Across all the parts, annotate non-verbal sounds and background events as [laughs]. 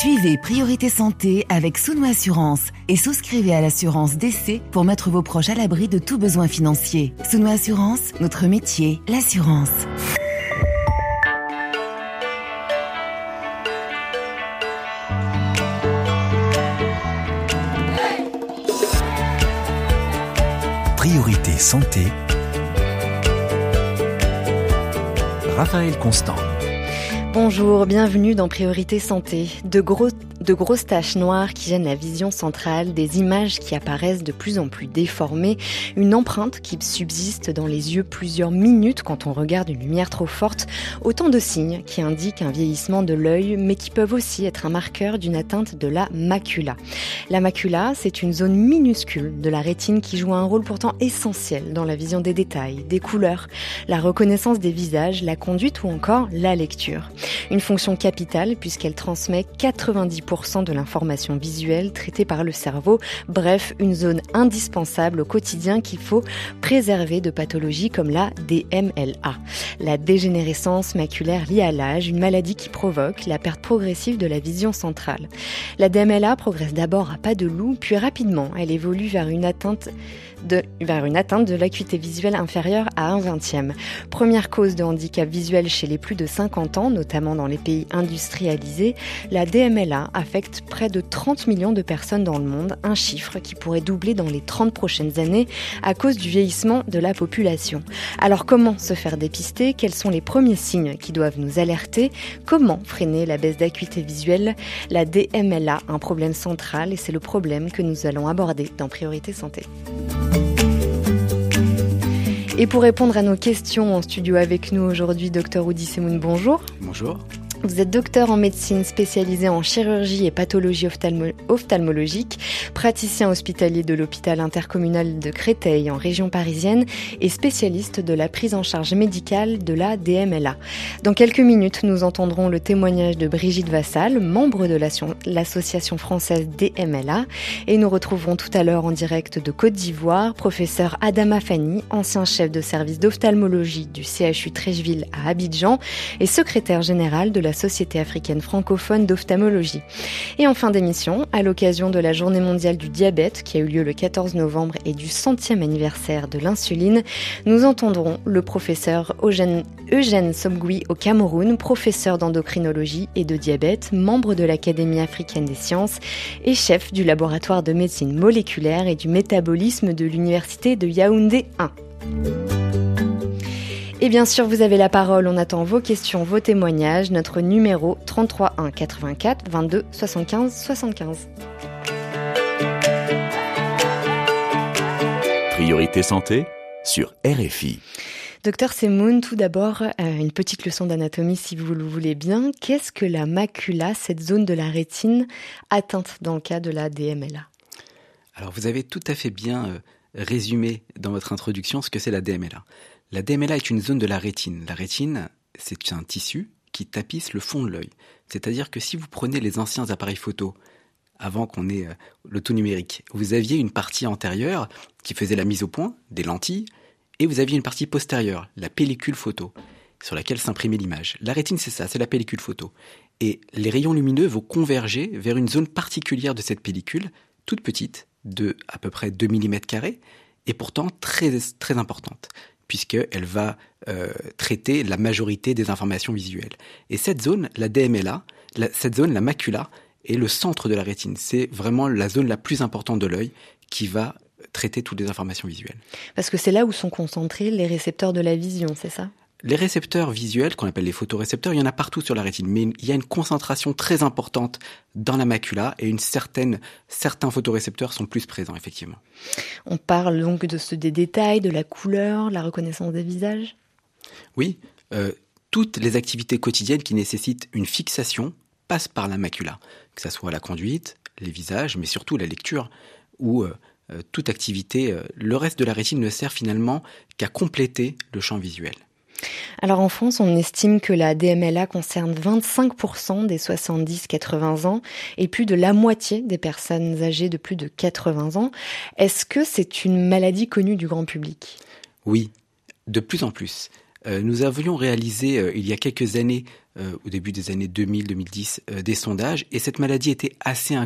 Suivez Priorité Santé avec Souno Assurance et souscrivez à l'assurance d'essai pour mettre vos proches à l'abri de tout besoin financier. Souno Assurance, notre métier, l'assurance. Priorité Santé. Raphaël Constant. Bonjour, bienvenue dans Priorité Santé. De gros de grosses taches noires qui gênent la vision centrale, des images qui apparaissent de plus en plus déformées, une empreinte qui subsiste dans les yeux plusieurs minutes quand on regarde une lumière trop forte, autant de signes qui indiquent un vieillissement de l'œil, mais qui peuvent aussi être un marqueur d'une atteinte de la macula. La macula, c'est une zone minuscule de la rétine qui joue un rôle pourtant essentiel dans la vision des détails, des couleurs, la reconnaissance des visages, la conduite ou encore la lecture. Une fonction capitale puisqu'elle transmet 90% de l'information visuelle traitée par le cerveau. Bref, une zone indispensable au quotidien qu'il faut préserver de pathologies comme la DMLA. La dégénérescence maculaire liée à l'âge, une maladie qui provoque la perte progressive de la vision centrale. La DMLA progresse d'abord à pas de loup, puis rapidement, elle évolue vers une atteinte vers une atteinte de l'acuité visuelle inférieure à un vingtième. Première cause de handicap visuel chez les plus de 50 ans, notamment dans les pays industrialisés, la DMLA affecte près de 30 millions de personnes dans le monde, un chiffre qui pourrait doubler dans les 30 prochaines années à cause du vieillissement de la population. Alors comment se faire dépister? Quels sont les premiers signes qui doivent nous alerter? Comment freiner la baisse d'acuité visuelle? La DMLA, un problème central et c'est le problème que nous allons aborder dans Priorité Santé. Et pour répondre à nos questions en studio avec nous aujourd'hui, docteur Oudi Semoun, bonjour. Bonjour. Vous êtes docteur en médecine spécialisé en chirurgie et pathologie ophtalmologique, praticien hospitalier de l'hôpital intercommunal de Créteil en région parisienne et spécialiste de la prise en charge médicale de la DMLA. Dans quelques minutes, nous entendrons le témoignage de Brigitte Vassal, membre de l'association française DMLA, et nous retrouverons tout à l'heure en direct de Côte d'Ivoire professeur Adama Fani, ancien chef de service d'ophtalmologie du CHU Trècheville à Abidjan et secrétaire général de la Société africaine francophone d'ophtalmologie. Et en fin d'émission, à l'occasion de la Journée mondiale du diabète qui a eu lieu le 14 novembre et du centième anniversaire de l'insuline, nous entendrons le professeur Eugène, Eugène Somgui au Cameroun, professeur d'endocrinologie et de diabète, membre de l'Académie africaine des sciences et chef du laboratoire de médecine moléculaire et du métabolisme de l'Université de Yaoundé 1. Et bien sûr, vous avez la parole. On attend vos questions, vos témoignages. Notre numéro 33 1 84 22 75 75. Priorité santé sur RFI. Docteur Semoun, tout d'abord, euh, une petite leçon d'anatomie si vous le voulez bien. Qu'est-ce que la macula, cette zone de la rétine atteinte dans le cas de la DMLA Alors vous avez tout à fait bien euh, résumé dans votre introduction ce que c'est la DMLA. La DMLA est une zone de la rétine. La rétine, c'est un tissu qui tapisse le fond de l'œil. C'est-à-dire que si vous prenez les anciens appareils photo, avant qu'on ait euh, le tout numérique, vous aviez une partie antérieure qui faisait la mise au point, des lentilles, et vous aviez une partie postérieure, la pellicule photo, sur laquelle s'imprimait l'image. La rétine, c'est ça, c'est la pellicule photo. Et les rayons lumineux vont converger vers une zone particulière de cette pellicule, toute petite, de à peu près 2 mm, et pourtant très, très importante puisqu'elle va euh, traiter la majorité des informations visuelles. Et cette zone, la DMLA, cette zone, la macula, est le centre de la rétine. C'est vraiment la zone la plus importante de l'œil qui va traiter toutes les informations visuelles. Parce que c'est là où sont concentrés les récepteurs de la vision, c'est ça? Les récepteurs visuels, qu'on appelle les photorécepteurs, il y en a partout sur la rétine, mais il y a une concentration très importante dans la macula et une certaine, certains photorécepteurs sont plus présents, effectivement. On parle donc de ce, des détails, de la couleur, la reconnaissance des visages? Oui, euh, toutes les activités quotidiennes qui nécessitent une fixation passent par la macula, que ce soit la conduite, les visages, mais surtout la lecture, ou euh, euh, toute activité. le reste de la rétine ne sert finalement qu'à compléter le champ visuel. Alors en France, on estime que la DMLA concerne 25% des 70-80 ans et plus de la moitié des personnes âgées de plus de 80 ans. Est-ce que c'est une maladie connue du grand public? Oui, de plus en plus. Euh, nous avions réalisé euh, il y a quelques années euh, au début des années 2000-2010 euh, des sondages et cette maladie était assez,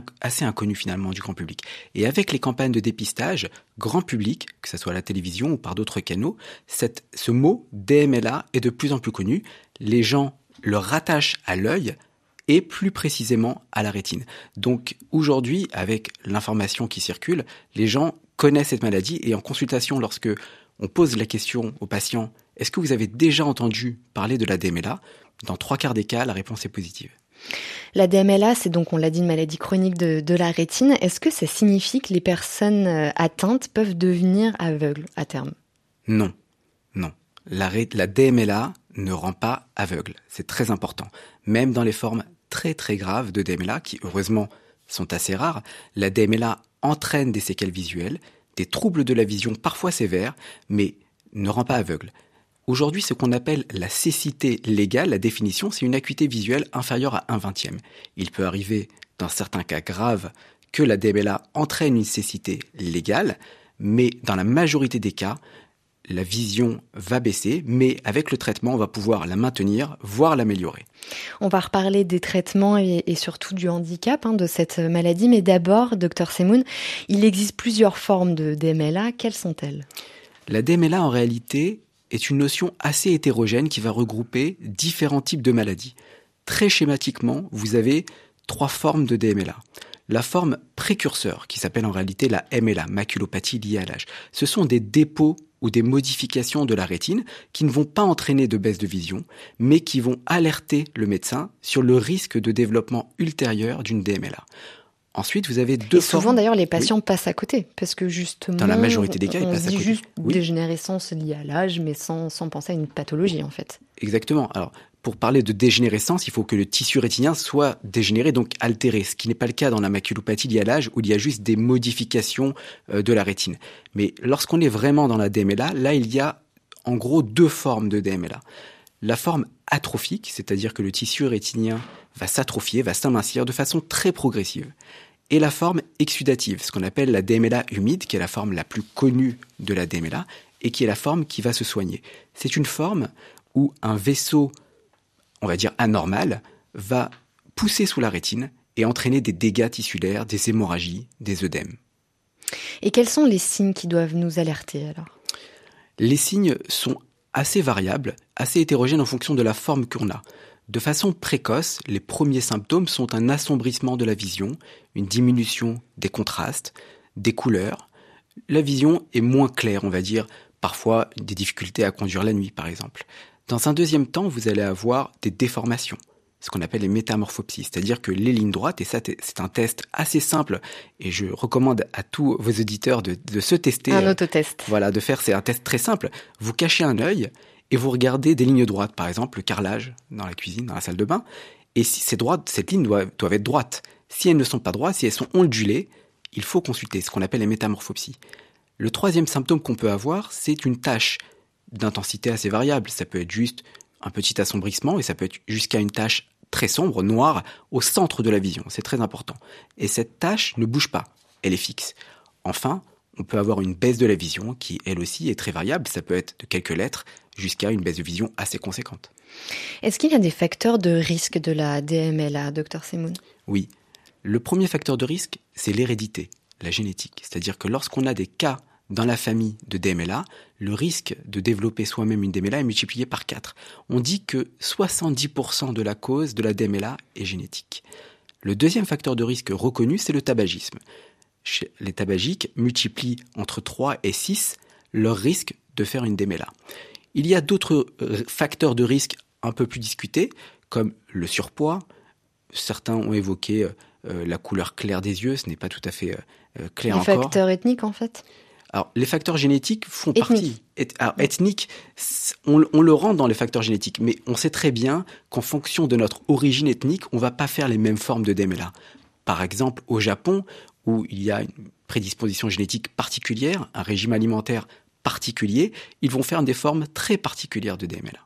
inconnue finalement du grand public. Et avec les campagnes de dépistage, grand public, que ce soit à la télévision ou par d'autres canaux, ce mot DMLA est de plus en plus connu. Les gens le rattachent à l'œil et plus précisément à la rétine. Donc aujourd'hui, avec l'information qui circule, les gens connaissent cette maladie et en consultation, lorsque on pose la question aux patients, est-ce que vous avez déjà entendu parler de la DMLA Dans trois quarts des cas, la réponse est positive. La DMLA, c'est donc, on l'a dit, une maladie chronique de, la rétine. Est-ce que ça signifie que les personnes euh, atteintes peuvent devenir aveugles à terme? Non, non. La, la DMLA ne rend pas aveugle. C'est très important. Même dans les formes très très graves de DMLA, qui heureusement sont assez rares, la DMLA entraîne des séquelles visuelles, des troubles de la vision parfois sévères, mais ne rend pas aveugle. Aujourd'hui, ce qu'on appelle la cécité légale, la définition, c'est une acuité visuelle inférieure à 1 vingtième. Il peut arriver, dans certains cas graves, que la DMLA entraîne une cécité légale, mais dans la majorité des cas, la vision va baisser, mais avec le traitement, on va pouvoir la maintenir, voire l'améliorer. On va reparler des traitements et, surtout du handicap hein, de cette maladie, mais d'abord, docteur Semoun, il existe plusieurs formes de DMLA. Quelles sont-elles? La DMLA, en réalité, est une notion assez hétérogène qui va regrouper différents types de maladies. Très schématiquement, vous avez trois formes de DMLA. La forme précurseur, qui s'appelle en réalité la MLA, maculopathie liée à l'âge, ce sont des dépôts ou des modifications de la rétine qui ne vont pas entraîner de baisse de vision, mais qui vont alerter le médecin sur le risque de développement ultérieur d'une DMLA. Ensuite, vous avez deux Et souvent, d'ailleurs, les patients passent à côté, parce que justement, dans la majorité des cas, ils passent à côté. juste dégénérescence liée à l'âge, mais sans, sans penser à une pathologie, en fait. Exactement. Alors, pour parler de dégénérescence, il faut que le tissu rétinien soit dégénéré, donc altéré, ce qui n'est pas le cas dans la maculopathie liée à l'âge, où il y a juste des modifications euh, de la rétine. Mais lorsqu'on est vraiment dans la DMLA, là, il y a en gros deux formes de DMLA. La forme atrophique, c'est-à-dire que le tissu rétinien va s'atrophier, va s'amincir de façon très progressive. Et la forme exudative, ce qu'on appelle la DMLA humide, qui est la forme la plus connue de la DMLA, et qui est la forme qui va se soigner. C'est une forme où un vaisseau on va dire anormal, va pousser sous la rétine et entraîner des dégâts tissulaires, des hémorragies, des œdèmes. Et quels sont les signes qui doivent nous alerter alors? Les signes sont assez variables, assez hétérogènes en fonction de la forme qu'on a. De façon précoce, les premiers symptômes sont un assombrissement de la vision, une diminution des contrastes, des couleurs. La vision est moins claire, on va dire, parfois des difficultés à conduire la nuit par exemple. Dans un deuxième temps, vous allez avoir des déformations, ce qu'on appelle les métamorphopsies, c'est-à-dire que les lignes droites, et ça c'est un test assez simple, et je recommande à tous vos auditeurs de, se tester. Un autotest. Voilà, de faire, c'est un test très simple. Vous cachez un œil et vous regardez des lignes droites, par exemple le carrelage dans la cuisine, dans la salle de bain, et si c'est droite, cette ligne doivent être droites. Si elles ne sont pas droites, si elles sont ondulées, il faut consulter ce qu'on appelle les métamorphopsies. Le troisième symptôme qu'on peut avoir, c'est une tache d'intensité assez variable. Ça peut être juste un petit assombrissement et ça peut être jusqu'à une tache très sombre, noire, au centre de la vision. C'est très important. Et cette tache ne bouge pas, elle est fixe. Enfin, on peut avoir une baisse de la vision qui, elle aussi, est très variable. Ça peut être de quelques lettres jusqu'à une baisse de vision assez conséquente. Est-ce qu'il y a des facteurs de risque de la DMLA, docteur Semoun? Oui. Le premier facteur de risque, c'est l'hérédité, la génétique. C'est-à-dire que lorsqu'on a des cas dans la famille de DMLA, le risque de développer soi-même une DMLA est multiplié par 4. On dit que 70% de la cause de la DMLA est génétique. Le deuxième facteur de risque reconnu, c'est le tabagisme. Les tabagiques multiplient entre 3 et 6 leur risque de faire une DMLA. Il y a d'autres euh, facteurs de risque un peu plus discutés, comme le surpoids. Certains ont évoqué euh, euh, la couleur claire des yeux, ce n'est pas tout à fait clair encore. Les facteurs ethniques en fait alors, les facteurs génétiques font partie. alors, ethnique, on, le rend dans les facteurs génétiques, mais on sait très bien qu'en fonction de notre origine ethnique, on va pas faire les mêmes formes de DMLA. Par exemple, au Japon, où il y a une prédisposition génétique particulière, un régime alimentaire particulier, ils vont faire des formes très particulières de DMLA.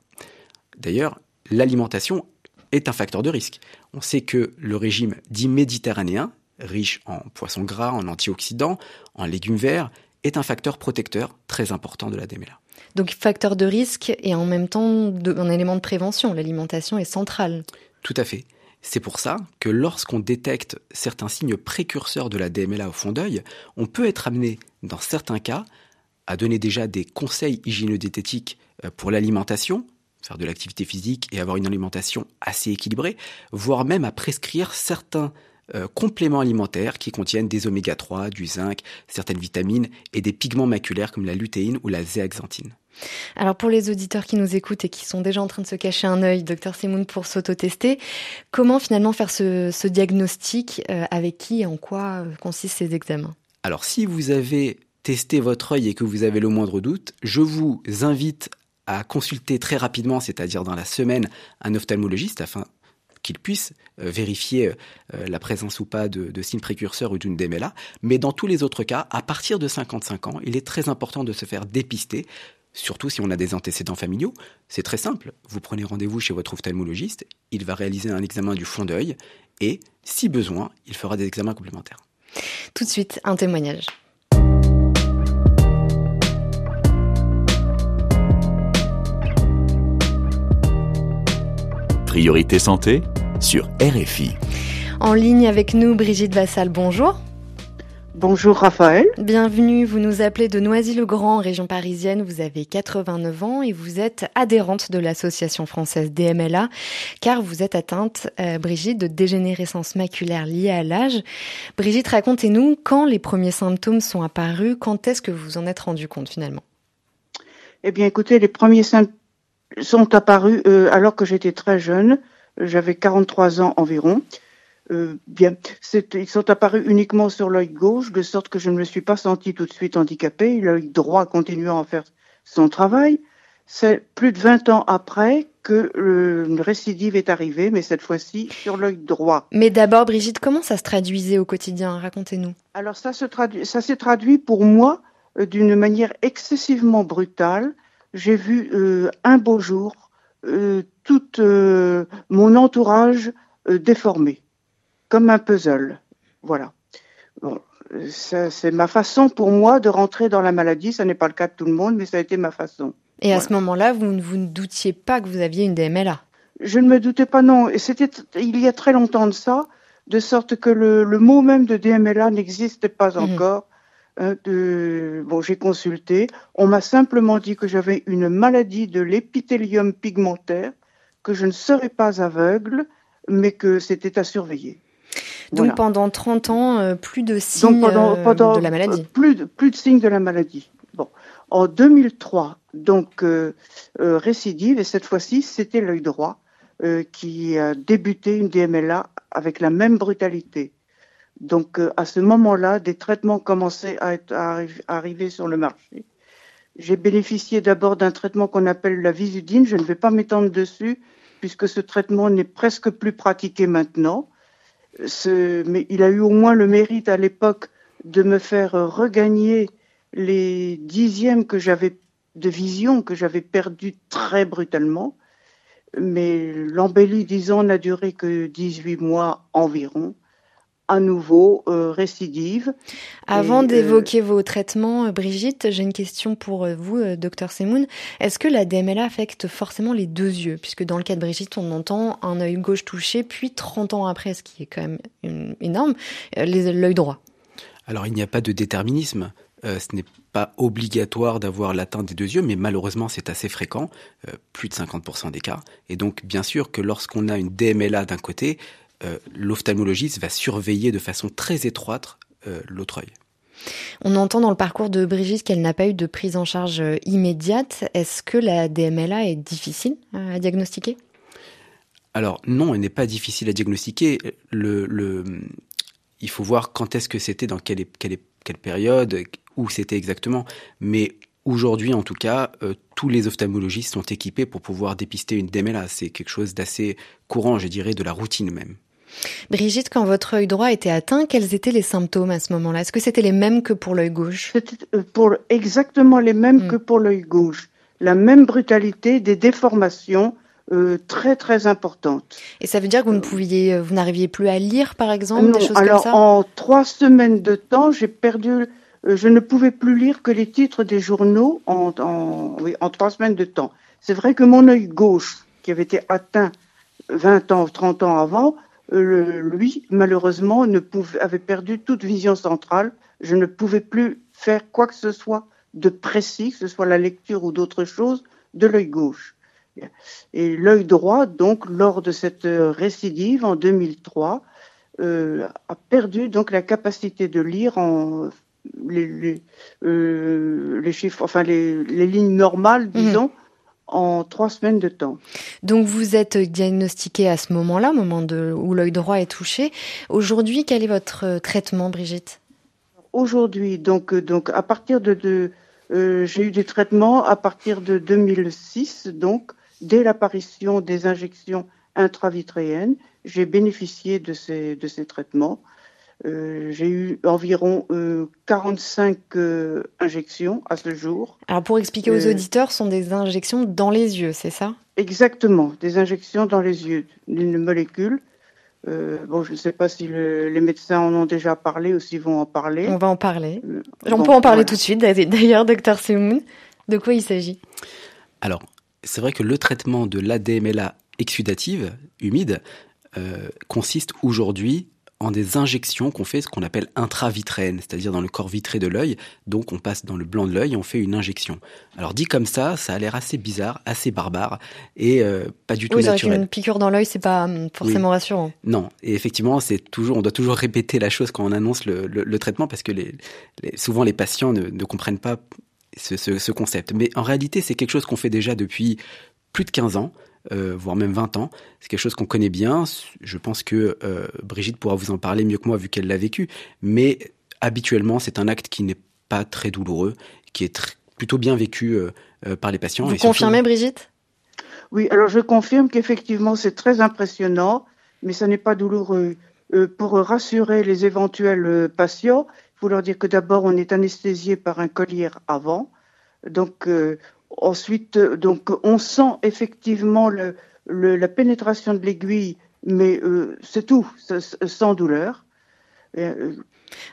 D'ailleurs, l'alimentation est un facteur de risque. On sait que le régime dit méditerranéen, riche en poissons gras, en antioxydants, en légumes verts, est un facteur protecteur très important de la DMLA. Donc facteur de risque et en même temps un élément de prévention. L'alimentation est centrale. Tout à fait. C'est pour ça que lorsqu'on détecte certains signes précurseurs de la DMLA au fond d'œil, on peut être amené, dans certains cas, à donner déjà des conseils hygiéno-diététiques euh, pour l'alimentation, faire de l'activité physique et avoir une alimentation assez équilibrée, voire même à prescrire certains euh, compléments alimentaires qui contiennent des oméga 3, du zinc, certaines vitamines et des pigments maculaires comme la lutéine ou la zéaxanthine. Alors pour les auditeurs qui nous écoutent et qui sont déjà en train de se cacher un œil, docteur Simoun, pour s'auto-tester, comment finalement faire ce, diagnostic euh, Avec qui et en quoi consistent ces examens? Alors si vous avez testé votre œil et que vous avez le moindre doute, je vous invite à consulter très rapidement, c'est-à-dire dans la semaine, un ophtalmologiste afin qu'il puisse euh, vérifier la présence ou pas de, de signes précurseurs ou d'une DMLA. Mais dans tous les autres cas, à partir de 55 ans, il est très important de se faire dépister Surtout si on a des antécédents familiaux, c'est très simple. Vous prenez rendez-vous chez votre ophtalmologiste, il va réaliser un examen du fond d'œil et, si besoin, il fera des examens complémentaires. Tout de suite, un témoignage. Priorité santé sur RFI. En ligne avec nous, Brigitte Vassal, bonjour. Bonjour Raphaël. Bienvenue, vous nous appelez de Noisy-le-Grand, région parisienne. Vous avez 89 ans et vous êtes adhérente de l'association française DMLA car vous êtes atteinte, euh, Brigitte, de dégénérescence maculaire liée à l'âge. Brigitte, racontez-nous quand les premiers symptômes sont apparus, quand est-ce que vous vous en êtes rendu compte finalement? Eh bien écoutez, les premiers symptômes sont apparus euh, alors que j'étais très jeune, j'avais 43 ans environ. Euh, bien, ils sont apparus uniquement sur l'œil gauche, de sorte que je ne me suis pas sentie tout de suite handicapée, l'œil droit continuant à faire son travail. C'est plus de 20 ans après que le récidive est arrivé, mais cette fois-ci sur l'œil droit. Mais d'abord, Brigitte, comment ça se traduisait au quotidien? Racontez-nous. Alors ça se traduit, ça s'est traduit pour moi euh, d'une manière excessivement brutale. J'ai vu euh, un beau jour tout mon entourage déformé comme un puzzle. Voilà. Bon, c'est ma façon pour moi de rentrer dans la maladie. Ce n'est pas le cas de tout le monde, mais ça a été ma façon. Et à ce moment-là, vous, vous, ne doutiez pas que vous aviez une DMLA Je ne me doutais pas, non. Et c'était il y a très longtemps de ça, de sorte que le, le mot même de DMLA n'existait pas mhm. encore. Hein, de, bon, j'ai consulté. On m'a simplement dit que j'avais une maladie de l'épithélium pigmentaire, que je ne serais pas aveugle, mais que c'était à surveiller. Donc pendant 30 ans, euh, plus de signes euh, de la maladie. Plus de, plus de signes de la maladie. Bon. En 2003, donc euh, récidive, et cette fois-ci, c'était l'œil droit qui a débuté une DMLA avec la même brutalité. Donc à ce moment-là, des traitements commençaient à arriver sur le marché. J'ai bénéficié d'abord d'un traitement qu'on appelle la visudine. Je ne vais pas m'étendre dessus puisque ce traitement n'est presque plus pratiqué maintenant mais il a eu au moins le mérite à l'époque de me faire regagner les dixièmes que j'avais de vision que j'avais perdu très brutalement. Mais l'embellie, disons, n'a duré que 18 mois environ à nouveau euh, récidive. Avant euh, d'évoquer vos traitements, euh, Brigitte, j'ai une question pour vous, docteur Semoun. Est-ce que la DMLA affecte forcément les deux yeux? Puisque dans le cas de Brigitte, on entend un œil gauche touché, puis 30 ans après, ce qui est quand même énorme, l'œil droit. Alors il n'y a pas de déterminisme. ce n'est pas obligatoire d'avoir l'atteinte des deux yeux, mais malheureusement c'est assez fréquent, plus de 50% des cas. Et donc bien sûr que lorsqu'on a une DMLA d'un côté, euh, l'ophtalmologiste va surveiller de façon très étroite euh, l'autre œil. On entend dans le parcours de Brigitte qu'elle n'a pas eu de prise en charge euh, immédiate. Est-ce que la DMLA est difficile à diagnostiquer? Alors non, elle n'est pas difficile à diagnostiquer. Le, il faut voir quand est-ce que c'était, dans quelle, quelle, quelle période, où c'était exactement. Mais Aujourd'hui, en tout cas, euh, tous les ophtalmologistes sont équipés pour pouvoir dépister une DMLA. C'est quelque chose d'assez courant, je dirais, de la routine même. Brigitte, quand votre œil droit était atteint, quels étaient les symptômes à ce moment-là? Est-ce que c'était les mêmes que pour l'œil gauche? C'était euh, pour exactement les mêmes hmm. que pour l'œil gauche. La même brutalité, des déformations euh, très très importantes. Et ça veut dire que vous ne pouviez, euh, vous n'arriviez plus à lire, par exemple, des choses alors comme ça? en trois semaines de temps, j'ai perdu euh, je ne pouvais plus lire que les titres des journaux en, en, oui, en trois semaines de temps. C'est vrai que mon œil gauche, qui avait été atteint 20 ans, 30 ans avant, lui, malheureusement, ne pouvait, avait perdu toute vision centrale. Je ne pouvais plus faire quoi que ce soit de précis, que ce soit la lecture ou d'autres choses, de l'œil gauche. Et l'œil droit, donc, lors de cette euh, récidive en 2003, euh, a perdu donc la capacité de lire en les, les, euh, les chiffres, enfin les, les lignes normales, mhm. disons, mmh. En trois semaines de temps. Donc vous êtes diagnostiqué à ce moment-là, moment de, où l'œil droit est touché. Aujourd'hui, quel est votre traitement, Brigitte? Aujourd'hui, donc, donc à partir de, de euh, j'ai eu des traitements à partir de 2006, donc dès l'apparition des injections intravitréennes, j'ai bénéficié de ces, de ces traitements. Euh, j'ai eu environ euh, 45 euh, injections à ce jour. Alors pour expliquer aux euh, auditeurs, ce sont des injections dans les yeux, c'est ça? Exactement, des injections dans les yeux d'une molécule. Euh, bon, je ne sais pas si le, les médecins en ont déjà parlé ou s'ils vont en parler. On va en parler. On bon, peut en parler voilà. tout de suite. D'ailleurs, docteur Semoun, de quoi il s'agit? Alors, c'est vrai que le traitement de l'ADMLA exsudative, humide, euh, consiste aujourd'hui en des injections qu'on fait ce qu'on appelle intravitréenne, c'est-à-dire dans le corps vitré de l'œil. Donc on passe dans le blanc de l'œil, on fait une injection. Alors dit comme ça, ça a l'air assez bizarre, assez barbare et euh, pas du tout oui, naturel. Une piqûre dans l'œil, c'est pas hum, forcément oui. rassurant. Non, et effectivement, c'est toujours, on doit toujours répéter la chose quand on annonce le, le, le traitement parce que les, les, souvent les patients ne, ne comprennent pas ce, ce, ce concept. Mais en réalité, c'est quelque chose qu'on fait déjà depuis plus de 15 ans euh, voire même 20 ans. C'est quelque chose qu'on connaît bien. Je pense que euh, Brigitte pourra vous en parler mieux que moi vu qu'elle l'a vécu. Mais habituellement, c'est un acte qui n'est pas très douloureux, qui est plutôt bien vécu euh, euh par les patients. Vous et confirmez, surtout... Brigitte? Oui, alors je confirme qu'effectivement, c'est très impressionnant, mais ça n'est pas douloureux. Euh, pour rassurer les éventuels patients, il faut leur dire que d'abord, on est anesthésié par un collier avant. Donc, euh, Ensuite, euh, donc, on sent effectivement le, le, la pénétration de l'aiguille, mais euh, c'est tout, sans douleur. Euh,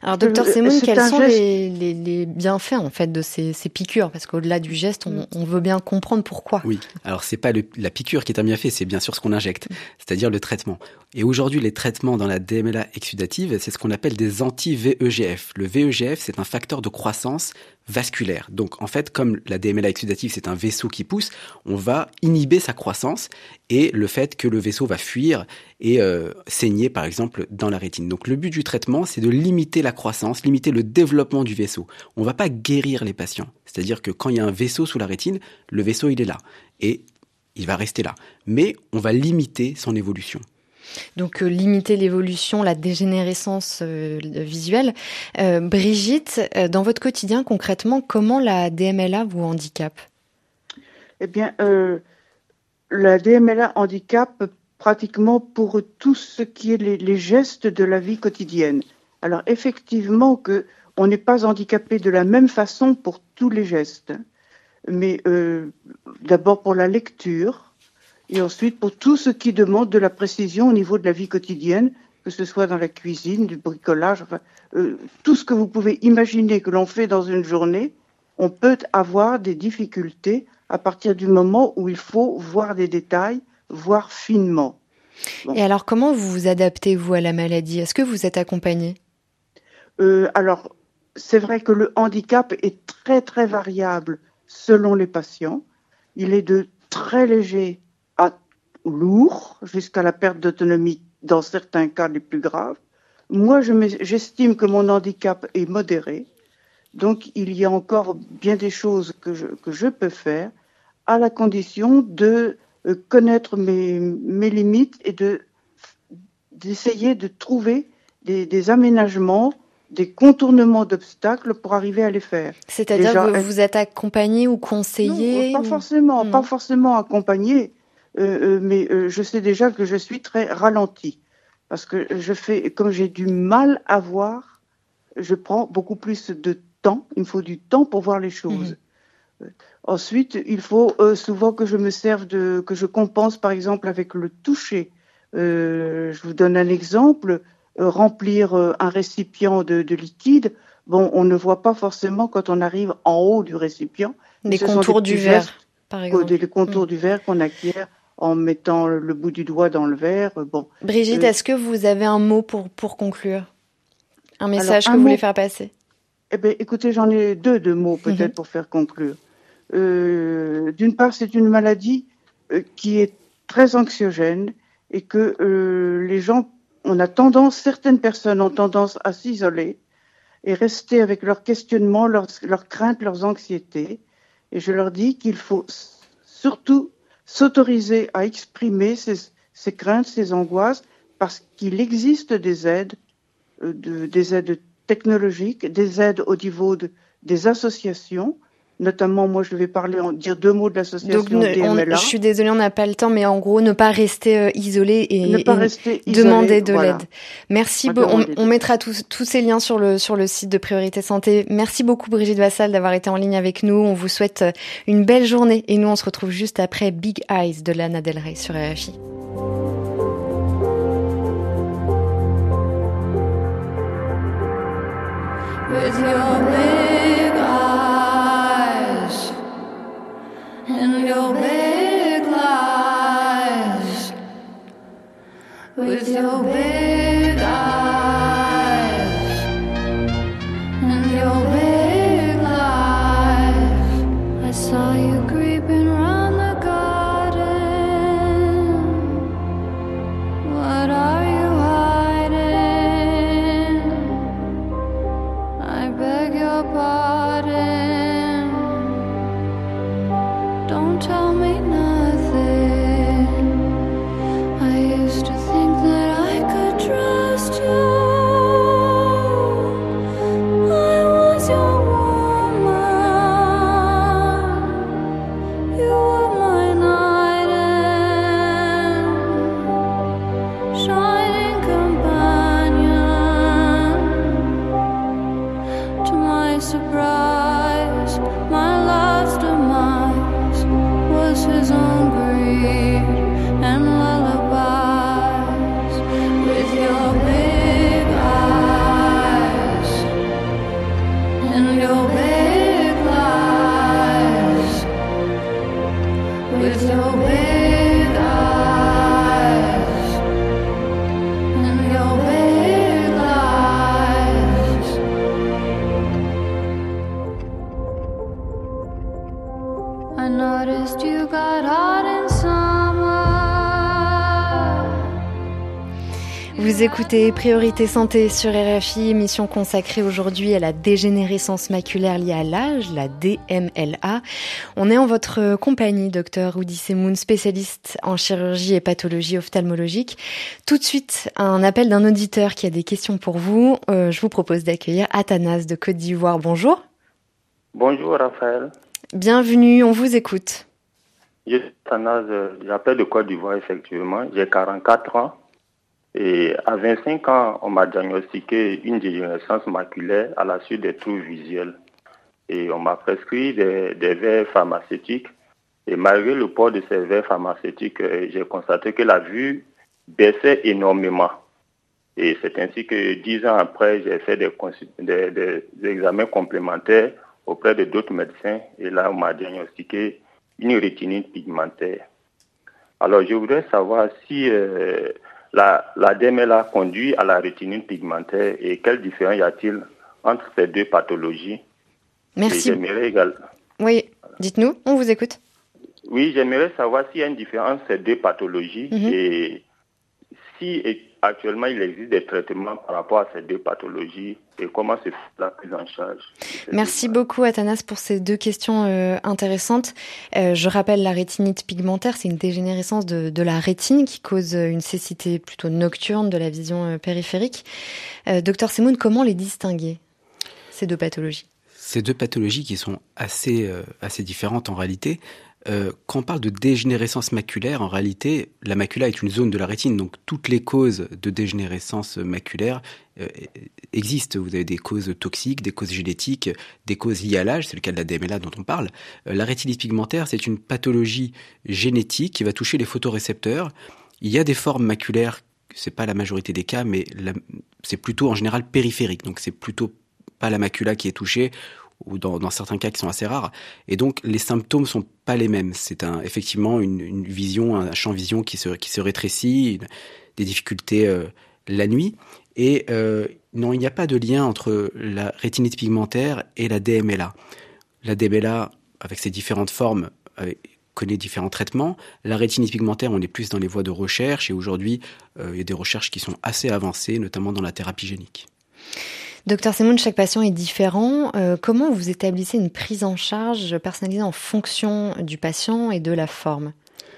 alors, docteur Semoun, quels sont geste... les, les, les, bienfaits en fait de ces, ces piqûres? Parce qu'au-delà du geste, on, on, veut bien comprendre pourquoi. Oui. Alors, c'est pas le, la piqûre qui est un bienfait, c'est bien sûr ce qu'on injecte, c'est-à-dire le traitement. Et aujourd'hui, les traitements dans la DMLA exudative, c'est ce qu'on appelle des anti-VEGF. Le VEGF, c'est un facteur de croissance vasculaire. Donc, en fait, comme la DMLA exudative, c'est un vaisseau qui pousse, on va inhiber sa croissance et le fait que le vaisseau va fuir et euh, saigner, par exemple, dans la rétine. Donc, le but du traitement, c'est de limiter la croissance, limiter le développement du vaisseau. On va pas guérir les patients. C'est-à-dire que quand il y a un vaisseau sous la rétine, le vaisseau, il est là. Et il va rester là. Mais on va limiter son évolution. Donc euh, limiter l'évolution, la dégénérescence euh, visuelle. Euh, Brigitte, dans votre quotidien concrètement, comment la DMLA vous handicape? Eh bien, la DMLA handicape pratiquement pour tout ce qui est les, les, gestes de la vie quotidienne. Alors effectivement que on n'est pas handicapé de la même façon pour tous les gestes, mais d'abord pour la lecture, et ensuite pour tout ce qui demande de la précision au niveau de la vie quotidienne, que ce soit dans la cuisine, du bricolage, enfin, euh, tout ce que vous pouvez imaginer que l'on fait dans une journée, on peut avoir des difficultés à partir du moment où il faut voir des détails, voir finement. Bon. Et alors, comment vous vous adaptez, vous, à la maladie? Est-ce que vous êtes accompagné? Euh, Alors, c'est vrai que le handicap est très, très variable selon les patients. Il est de très léger lourd jusqu'à la perte d'autonomie dans certains cas les plus graves. Moi, j'estime que mon handicap est modéré. Donc, il y a encore bien des choses que je, que je peux faire à la condition de euh, connaître mes, mes limites et de d'essayer de trouver des, des, aménagements, des contournements d'obstacles pour arriver à les faire. C'est-à-dire que vous êtes accompagné ou conseillé Non, pas forcément, non. pas forcément accompagné. Euh, euh, mais euh, je sais déjà que je suis très ralentie parce que je fais, comme j'ai du mal à voir, je prends beaucoup plus de temps. Il me faut du temps pour voir les choses. Mmh. Ensuite, il faut euh, souvent que je me serve de, que je compense par exemple avec le toucher. Euh, je vous donne un exemple. Euh, remplir un récipient de, de liquide, bon, on ne voit pas forcément quand on arrive en haut du récipient. Les contours du verre, par exemple. Les contours mm. du verre qu'on acquiert en mettant le bout du doigt dans le verre. Bon. Brigitte, euh, est-ce que vous avez un mot pour, pour conclure? Un message que vous voulez faire passer? Eh bien, écoutez, j'en ai deux de mots peut-être mhm. pour faire conclure. Euh, d'une part, c'est une maladie euh, qui est très anxiogène et que les gens, on a tendance, certaines personnes ont tendance à s'isoler et rester avec leurs questionnements, leurs, leurs craintes, leurs anxiétés. Et je leur dis qu'il faut surtout s'autoriser à exprimer ses, craintes, ses angoisses, parce qu'il existe des aides, euh, des aides technologiques, des aides au niveau des associations Notamment, moi, je vais parler, en, dire deux mots de l'association DMLA. Je suis désolée, on n'a pas le temps, mais en gros, ne pas rester euh, isolé et, demander de l'aide. Merci. On, on, mettra tous, tous ces liens sur le sur le site de Priorité Santé. Merci beaucoup, Brigitte Vassal, d'avoir été en ligne avec nous. On vous souhaite euh, une belle journée et nous, on se retrouve juste après Big Eyes de Lana Del Rey sur RFI. your big eyes with your big eyes écoutez Priorité Santé sur RFI, émission consacrée aujourd'hui à la dégénérescence maculaire liée à l'âge, la DMLA. On est en votre compagnie, docteur Oudi Semoun, spécialiste en chirurgie et pathologie ophtalmologique. Tout de suite, un appel d'un auditeur qui a des questions pour vous. Euh, je vous propose d'accueillir Athanas de Côte d'Ivoire. Bonjour. Bonjour Raphaël. Bienvenue, on vous écoute. Je suis Athanas, j'appelle de Côte d'Ivoire effectivement. J'ai 44 ans. Et à 25 ans, on m'a diagnostiqué une dégénérescence maculaire à la suite des trous visuels. Et on m'a prescrit des, verres pharmaceutiques. Et malgré le port de ces verres pharmaceutiques, euh, j'ai constaté que la vue baissait énormément. Et c'est ainsi que dix ans après, j'ai fait des, des, examens complémentaires auprès de d'autres médecins. Et là, on m'a diagnostiqué une rétinite pigmentaire. Alors, je voudrais savoir si euh, la, la DMLA conduit à la rétinite pigmentaire et quelle différence y a-t-il entre ces deux pathologies? Merci. Oui, dites-nous, on vous écoute. Oui, j'aimerais savoir s'il y a une différence entre ces deux pathologies mhm. et si actuellement il existe des traitements par rapport à ces deux pathologies et comment se fait la prise en charge. Merci beaucoup Athanas pour ces deux questions euh, intéressantes. Euh, je rappelle la rétinite pigmentaire, c'est une dégénérescence de, de, la rétine qui cause une cécité plutôt nocturne de la vision euh, périphérique. docteur Semoun, comment les distinguer ces deux pathologies? Ces deux pathologies qui sont assez assez différentes en réalité. Euh, quand on parle de dégénérescence maculaire, en réalité, la macula est une zone de la rétine, donc toutes les causes de dégénérescence maculaire euh, existent. Vous avez des causes toxiques, des causes génétiques, des causes liées à l'âge, c'est le cas de la DMLA dont on parle. Euh, la rétinite pigmentaire, c'est une pathologie génétique qui va toucher les photorécepteurs. Il y a des formes maculaires, c'est pas la majorité des cas, mais c'est plutôt en général périphérique, donc c'est plutôt pas la macula qui est touchée ou dans, certains cas qui sont assez rares. Et donc les symptômes sont pas les mêmes. C'est un, effectivement une, vision, un champ vision qui se, rétrécit, des difficultés euh, la nuit. Et euh, non, il n'y a pas de lien entre la rétinite pigmentaire et la DMLA. La DMLA, avec ses différentes formes, euh, connaît différents traitements. La rétinite pigmentaire, on est plus dans les voies de recherche et aujourd'hui, il y a des recherches qui sont assez avancées, notamment dans la thérapie génique. Docteur Simon, chaque patient est différent. Euh, comment vous établissez une prise en charge personnalisée en fonction du patient et de la forme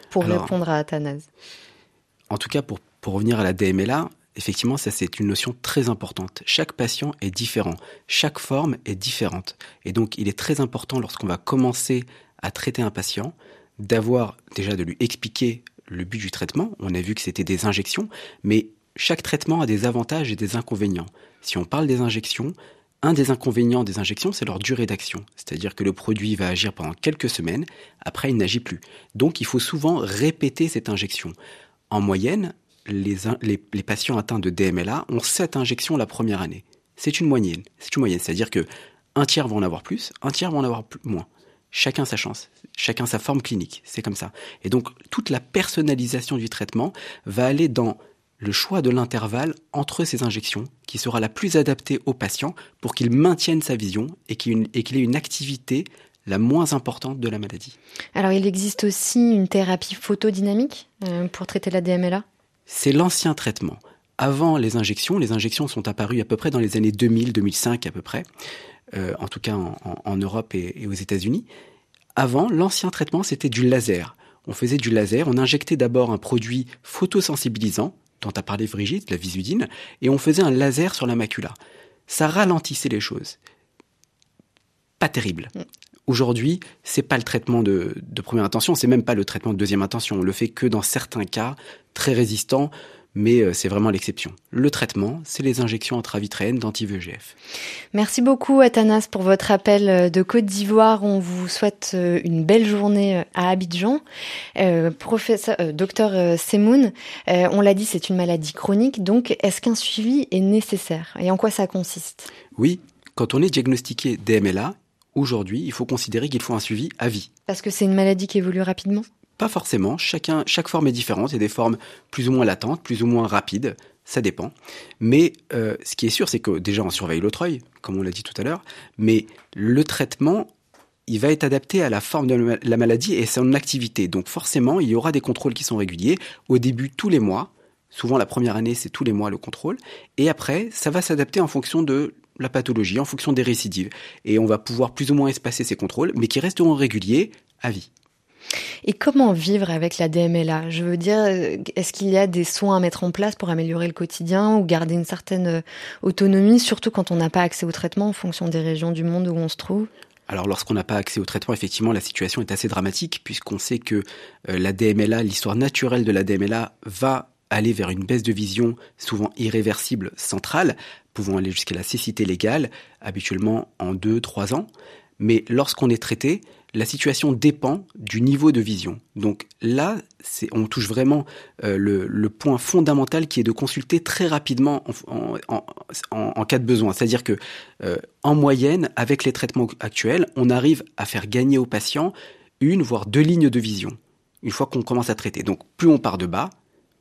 pour répondre à Athanase? En tout cas, pour, pour revenir à la DMLA, effectivement, ça c'est une notion très importante. Chaque patient est différent, chaque forme est différente. Et donc, il est très important lorsqu'on va commencer à traiter un patient d'avoir déjà de lui expliquer le but du traitement. On a vu que c'était des injections, mais chaque traitement a des avantages et des inconvénients. Si on parle des injections, un des inconvénients des injections, c'est leur durée d'action. C'est-à-dire que le produit va agir pendant quelques semaines, après il n'agit plus. Donc il faut souvent répéter cette injection. En moyenne, les, patients atteints de DMLA ont 7 injections la première année. C'est une moyenne. C'est une moyenne. C'est-à-dire que un tiers vont en avoir plus, un tiers vont en avoir moins. Chacun sa chance, chacun sa forme clinique. C'est comme ça. Et donc toute la personnalisation du traitement va aller dans le choix de l'intervalle entre ces injections qui sera la plus adaptée au patient pour qu'il maintienne sa vision et qu'il ait une activité la moins importante de la maladie. Alors il existe aussi une thérapie photodynamique euh, pour traiter la DMLA C'est l'ancien traitement. Avant les injections, les injections sont apparues à peu près dans les années 2000-2005 à peu près, euh, en tout cas en, Europe et aux États-Unis. Avant, l'ancien traitement, c'était du laser. On faisait du laser, on injectait d'abord un produit photosensibilisant, dont a parlé Brigitte, la visudine, et on faisait un laser sur la macula. Ça ralentissait les choses. Pas terrible. Mm. Aujourd'hui, c'est pas le traitement de, de première intention, c'est même pas le traitement de deuxième intention. On le fait que dans certains cas très résistants, mais euh, c'est vraiment l'exception. Le traitement, c'est les injections intravitréennes d'anti-VEGF. Merci beaucoup Athanas pour votre appel euh, de Côte d'Ivoire. On vous souhaite euh, une belle journée à Abidjan. Euh, professeur, docteur Semoun, on l'a dit, c'est une maladie chronique, donc est-ce qu'un suivi est nécessaire? Et en quoi ça consiste? Oui, quand on est diagnostiqué DMLA, aujourd'hui, il faut considérer qu'il faut un suivi à vie. Parce que c'est une maladie qui évolue rapidement? Pas forcément, chacun, chaque forme est différente, il y a des formes plus ou moins latentes, plus ou moins rapides, ça dépend. Mais euh, ce qui est sûr, c'est que déjà on surveille l'autre œil, comme on l'a dit tout à l'heure, mais le traitement, il va être adapté à la forme de la maladie et son activité. Donc forcément, il y aura des contrôles qui sont réguliers, au début tous les mois, souvent la première année c'est tous les mois le contrôle, et après ça va s'adapter en fonction de la pathologie, en fonction des récidives. Et on va pouvoir plus ou moins espacer ces contrôles, mais qui resteront réguliers à vie. Et comment vivre avec la DMLA Je veux dire, est-ce qu'il y a des soins à mettre en place pour améliorer le quotidien ou garder une certaine euh, autonomie, surtout quand on n'a pas accès au traitement en fonction des régions du monde où on se trouve? Alors lorsqu'on n'a pas accès au traitement, effectivement, la situation est assez dramatique puisqu'on sait que euh, la DMLA, l'histoire naturelle de la DMLA va aller vers une baisse de vision souvent irréversible centrale, pouvant aller jusqu'à la cécité légale, habituellement en 2-3 ans. Mais lorsqu'on est traité, la situation dépend du niveau de vision. Donc là, on touche vraiment euh, le, point fondamental qui est de consulter très rapidement en, cas de besoin. C'est-à-dire que euh, en moyenne, avec les traitements actuels, on arrive à faire gagner au patient une voire deux lignes de vision une fois qu'on commence à traiter. Donc plus on part de bas,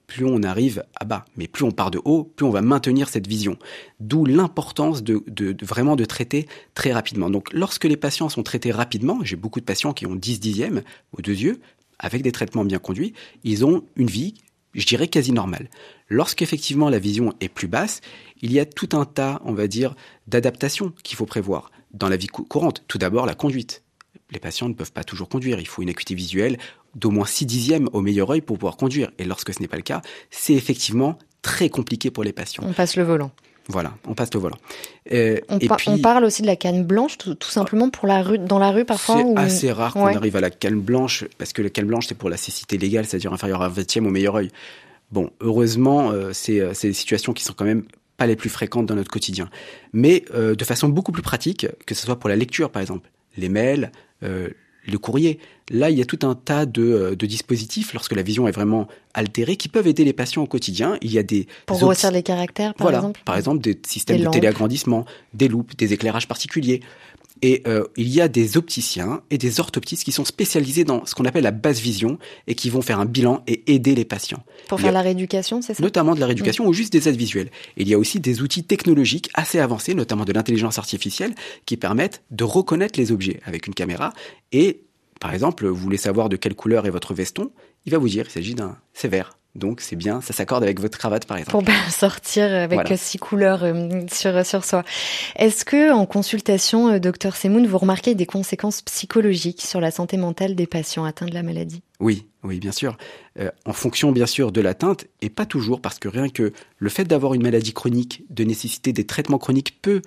plus on arrive à bas. Mais plus on part de haut, plus on va maintenir cette vision. D'où l'importance de, vraiment de traiter très rapidement. Donc lorsque les patients sont traités rapidement, j'ai beaucoup de patients qui ont 10 dixièmes aux deux yeux, avec des traitements bien conduits, ils ont une vie, je dirais, quasi normale. Lorsqu'effectivement la vision est plus basse, il y a tout un tas, on va dire, d'adaptations qu'il faut prévoir dans la vie courante. Tout d'abord, la conduite les patients ne peuvent pas toujours conduire. Il faut une acuité visuelle d'au moins 6 dixièmes au meilleur œil pour pouvoir conduire. Et lorsque ce n'est pas le cas, c'est effectivement très compliqué pour les patients. On passe le volant. Voilà, on passe le volant. Euh, on, et puis, on, parle aussi de la canne blanche, tout, simplement pour la rue, dans la rue parfois. C'est assez rare qu'on arrive à la canne blanche, parce que la canne blanche c'est pour la cécité légale, c'est-à-dire inférieure à 20 au meilleur œil. Bon, heureusement, euh, euh, c'est des situations qui sont quand même pas les plus fréquentes dans notre quotidien. Mais de façon beaucoup plus pratique, que ce soit pour la lecture par exemple, les mails, euh, le courrier. Là, il y a tout un tas de, dispositifs, lorsque la vision est vraiment altérée, qui peuvent aider les patients au quotidien. Il y a des... Pour grossir les caractères, par voilà, exemple Par exemple, des systèmes de téléagrandissement, des loupes, des éclairages particuliers. Et euh, il y a des opticiens et des orthoptistes qui sont spécialisés dans ce qu'on appelle la basse vision et qui vont faire un bilan et aider les patients. Pour faire la rééducation, c'est ça? Notamment de la rééducation ou juste des aides visuelles. il y a aussi des outils technologiques assez avancés, notamment de l'intelligence artificielle, qui permettent de reconnaître les objets avec une caméra. Et, par exemple, vous voulez savoir de quelle couleur est votre veston, il va vous dire qu'il s'agit d'un... c'est vert. Donc c'est bien, ça s'accorde avec votre cravate par exemple. Pour pas [laughs] sortir avec six couleurs euh, sur sur soi. Est-ce que en consultation, euh, docteur Semoun, vous remarquez des conséquences psychologiques sur la santé mentale des patients atteints de la maladie? Oui, oui, bien sûr. Euh, en fonction bien sûr de l'atteinte et pas toujours parce que rien que le fait d'avoir une maladie chronique, de nécessiter des traitements chroniques peut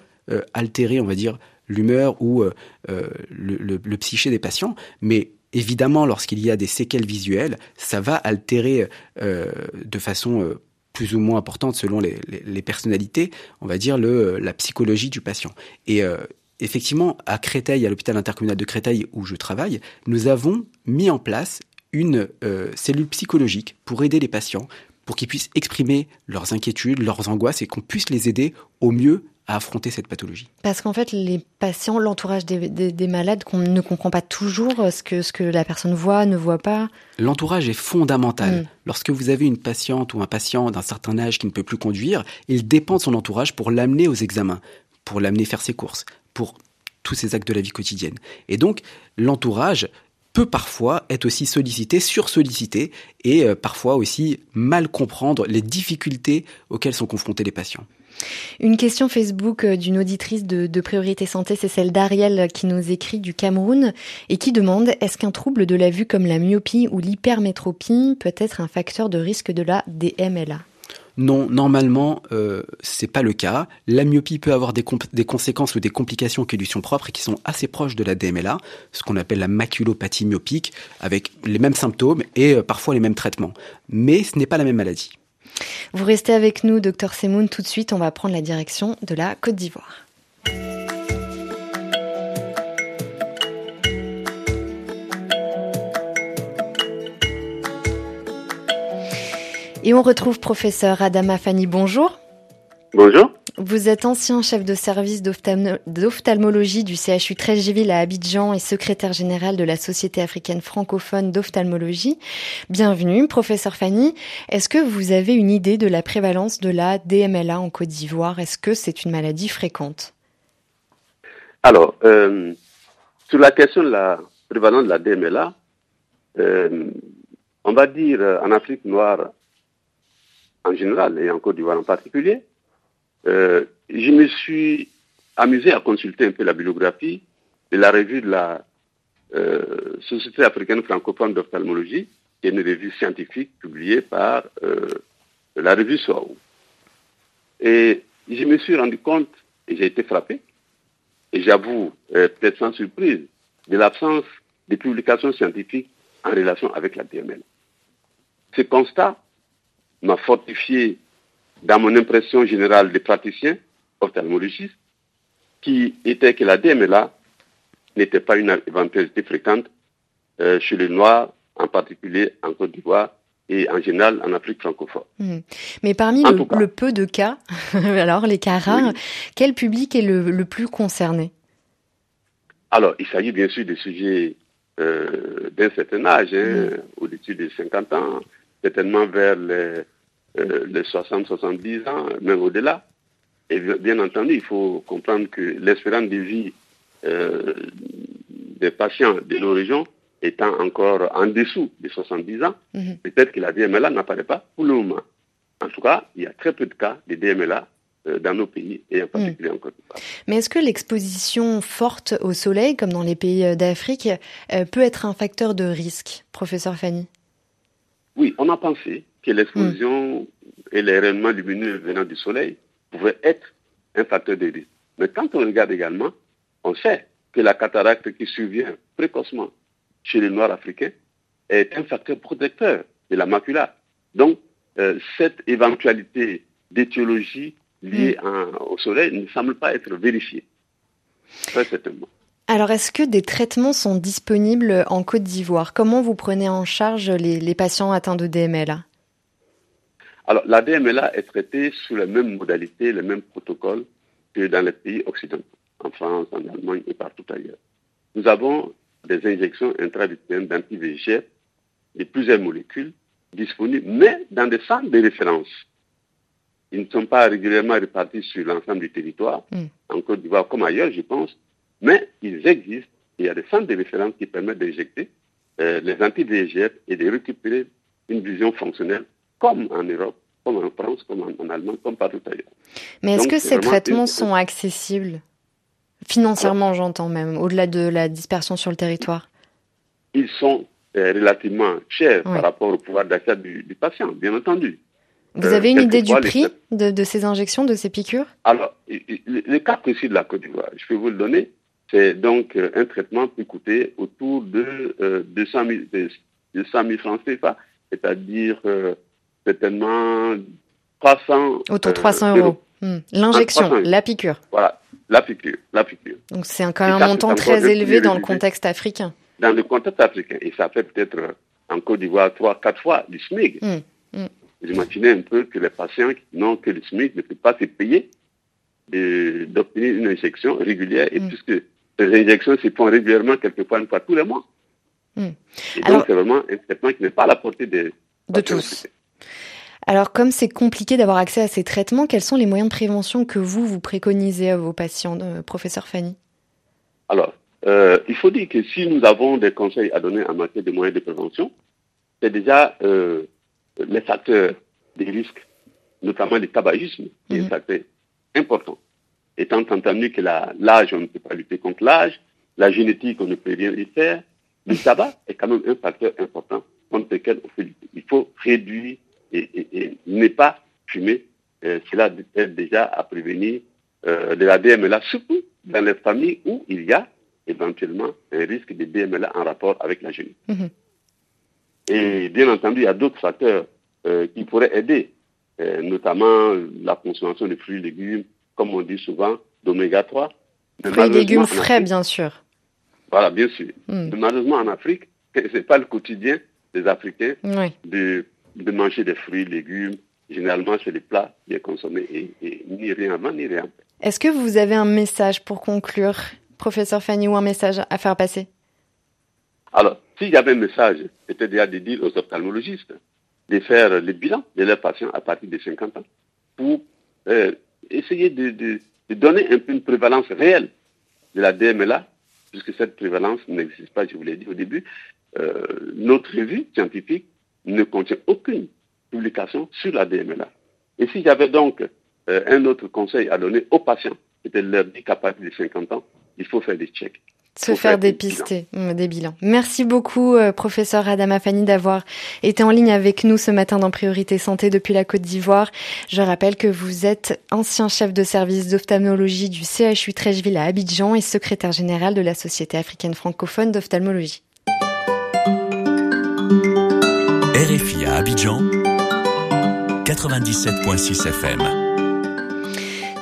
altérer, on va dire, l'humeur ou le, le psyché des patients, mais évidemment, lorsqu'il y a des séquelles visuelles, ça va altérer euh, de façon euh, plus ou moins importante selon les, personnalités, on va dire le, la psychologie du patient. Et euh, effectivement, à Créteil, à l'hôpital intercommunal de Créteil où je travaille, nous avons mis en place une cellule psychologique pour aider les patients, pour qu'ils puissent exprimer leurs inquiétudes, leurs angoisses et qu'on puisse les aider au mieux à affronter cette pathologie. Parce qu'en fait, les patients, l'entourage des, malades, qu'on ne comprend pas toujours ce que, ce que la personne voit, ne voit pas. L'entourage est fondamental. Mm. Lorsque vous avez une patiente ou un patient d'un certain âge qui ne peut plus conduire, il dépend de son entourage pour l'amener aux examens, pour l'amener faire ses courses, pour tous ces actes de la vie quotidienne. Et donc, l'entourage peut parfois être aussi sollicité, sursollicité, et euh, parfois aussi mal comprendre les difficultés auxquelles sont confrontés les patients. Une question Facebook euh, d'une auditrice de, Priorité Santé, c'est celle d'Ariel qui nous écrit du Cameroun et qui demande est-ce qu'un trouble de la vue comme la myopie ou l'hypermétropie peut être un facteur de risque de la DMLA non, normalement, euh, c'est pas le cas. La myopie peut avoir des, conséquences ou des complications qui lui sont propres et qui sont assez proches de la DMLA, ce qu'on appelle la maculopathie myopique, avec les mêmes symptômes et euh, parfois les mêmes traitements. Mais ce n'est pas la même maladie. Vous restez avec nous, docteur Semoun. Tout de suite, on va prendre la direction de la Côte d'Ivoire. Et on retrouve professeur Adama Fani. Bonjour. Bonjour. Vous êtes ancien chef de service d'ophtalmologie du CHU 13 Giville à Abidjan et secrétaire général de la Société africaine francophone d'ophtalmologie. Bienvenue, professeur Fanny. Est-ce que vous avez une idée de la prévalence de la DMLA en Côte d'Ivoire? Est-ce que c'est une maladie fréquente? Alors, euh, sur la question de la prévalence de la DMLA, euh, on va dire euh, en Afrique noire en général et en Côte d'Ivoire en particulier, euh, je me suis amusé à consulter un peu la bibliographie de la revue de la euh, Société africaine francophone d'ophtalmologie, qui est une revue scientifique publiée par euh, la revue SOAU. Et je me suis rendu compte, et j'ai été frappé, et j'avoue, peut-être sans surprise, de l'absence de publications scientifiques en relation avec la DML. Ce constat m'a fortifié dans mon impression générale des praticiens ophtalmologistes, qui était que la DMLA n'était pas une éventualité fréquente euh, chez les Noirs, en particulier en Côte d'Ivoire et en général en Afrique francophone. Hmm. Mais parmi le, peu de cas, [laughs] alors les cas rares, quel public est le, plus concerné? Alors, il s'agit bien sûr des sujets euh, d'un certain âge, hein, hmm. au-dessus de 50 ans, certainement vers les euh, les 60-70 ans, même au-delà. Et bien entendu, il faut comprendre que l'espérance de vie euh, des patients de nos régions étant encore en dessous des 70 ans, mhm. peut-être que la DMLA n'apparaît pas pour le moment. En tout cas, il y a très peu de cas de DMLA euh, dans nos pays et en mhm. particulier en Côte d'Ivoire. Mais est-ce que l'exposition forte au soleil, comme dans les pays d'Afrique, peut être un facteur de risque, professeur Fanny? Oui, on a pensé que l'explosion et les rayonnements lumineux venant du soleil pouvaient être un facteur de risque. Mais quand on regarde également, on sait que la cataracte qui survient précocement chez les Noirs africains est un facteur protecteur de la macula. Donc, euh, cette éventualité d'étiologie liée mm. au soleil ne semble pas être vérifiée. Très certainement. Alors, est-ce que des traitements sont disponibles en Côte d'Ivoire? Comment vous prenez en charge les, patients atteints de DMLA Alors, la DMLA est traitée sous les mêmes modalités, les mêmes protocoles que dans les pays occidentaux, en France, en Allemagne et partout ailleurs. Nous avons des injections intravitréennes d'anti-VEGF de plusieurs molécules disponibles, mais dans des centres de référence. Ils ne sont pas régulièrement répartis sur l'ensemble du territoire, hmm. en Côte d'Ivoire comme ailleurs, je pense, mais ils existent. Il y a des centres de référence qui permettent d'injecter euh, les anti-VEGF et de récupérer une vision fonctionnelle comme en Europe, comme en France, comme en, Allemagne, comme partout ailleurs. Mais est-ce que ces traitements sont accessibles? Financièrement, j'entends même, au-delà de la dispersion sur le territoire. Ils sont euh, relativement chers par rapport au pouvoir d'achat du, patient, bien entendu. Vous avez euh, une idée du prix de, ces injections, de ces piqûres? Alors, le, cas précis de la Côte d'Ivoire, je peux vous le donner. C'est donc euh, un traitement qui coûter autour de 200, 000, francs CFA, c'est-à-dire certainement 300 Autour de 300 euros. Hmm. L'injection, la piqûre. Voilà, la piqûre, la piqûre. Donc c'est quand même un montant très élevé dans le contexte africain. Dans le contexte africain. Et ça fait peut-être euh, en Côte d'Ivoire trois, quatre fois du SMIC. Mmh, mmh. Vous imaginez un peu que les patients qui n'ont que le SMIC ne peuvent pas se payer d'obtenir une injection régulière. Et puisque ces injections se font régulièrement, quelquefois une fois tous les mois. Et donc c'est vraiment un traitement qui n'est pas à la portée des de tous. Alors, comme c'est compliqué d'avoir accès à ces traitements, quels sont les moyens de prévention que vous, vous préconisez à vos patients, euh, professeur Fanny? Alors, euh, il faut dire que si nous avons des conseils à donner en matière de moyens de prévention, c'est déjà euh, les facteurs des risques, notamment le tabagisme, qui est un mhm. facteur important. Étant entendu que l'âge, on ne peut pas lutter contre l'âge, la génétique, on ne peut rien y faire, le tabac est quand même un facteur important contre lequel on peut lutter. Il faut réduire et, ne pas fumer, euh, cela aide déjà à prévenir euh, de la DMLA, surtout dans les familles où il y a éventuellement un risque de DMLA en rapport avec la jeunesse. Mhm. Et bien entendu, il y a d'autres facteurs euh, qui pourraient aider, notamment la consommation de fruits et légumes, comme on dit souvent, d'oméga 3. Fruits et légumes frais, bien sûr. Voilà, bien sûr. Mhm. malheureusement, en Afrique, [laughs] ce n'est pas le quotidien des Africains de de manger des fruits, légumes. Généralement, c'est des plats bien consommés et, ni rien avant ni rien. Est-ce que vous avez un message pour conclure, professeur Fanny, ou un message à faire passer? Alors, s'il y avait un message, c'était déjà de dire aux ophtalmologistes de faire le bilan de leurs patients à partir de 50 ans pour euh, essayer de, donner un peu une prévalence réelle de la DMLA, puisque cette prévalence n'existe pas, je vous l'ai dit au début. Euh, notre revue scientifique ne contient aucune publication sur la DMLA. Et s'il y avait donc euh, un autre conseil à donner aux patients, c'était leur dire qu'à partir de 50 ans, il faut faire des checks. Se faire, dépister, mm, des bilans. Merci beaucoup, euh, professeur Adama Fanny, d'avoir été en ligne avec nous ce matin dans Priorité Santé depuis la Côte d'Ivoire. Je rappelle que vous êtes ancien chef de service d'ophtalmologie du CHU Trècheville à Abidjan et secrétaire général de la Société africaine francophone d'ophtalmologie. RFI à Abidjan 97.6 FM.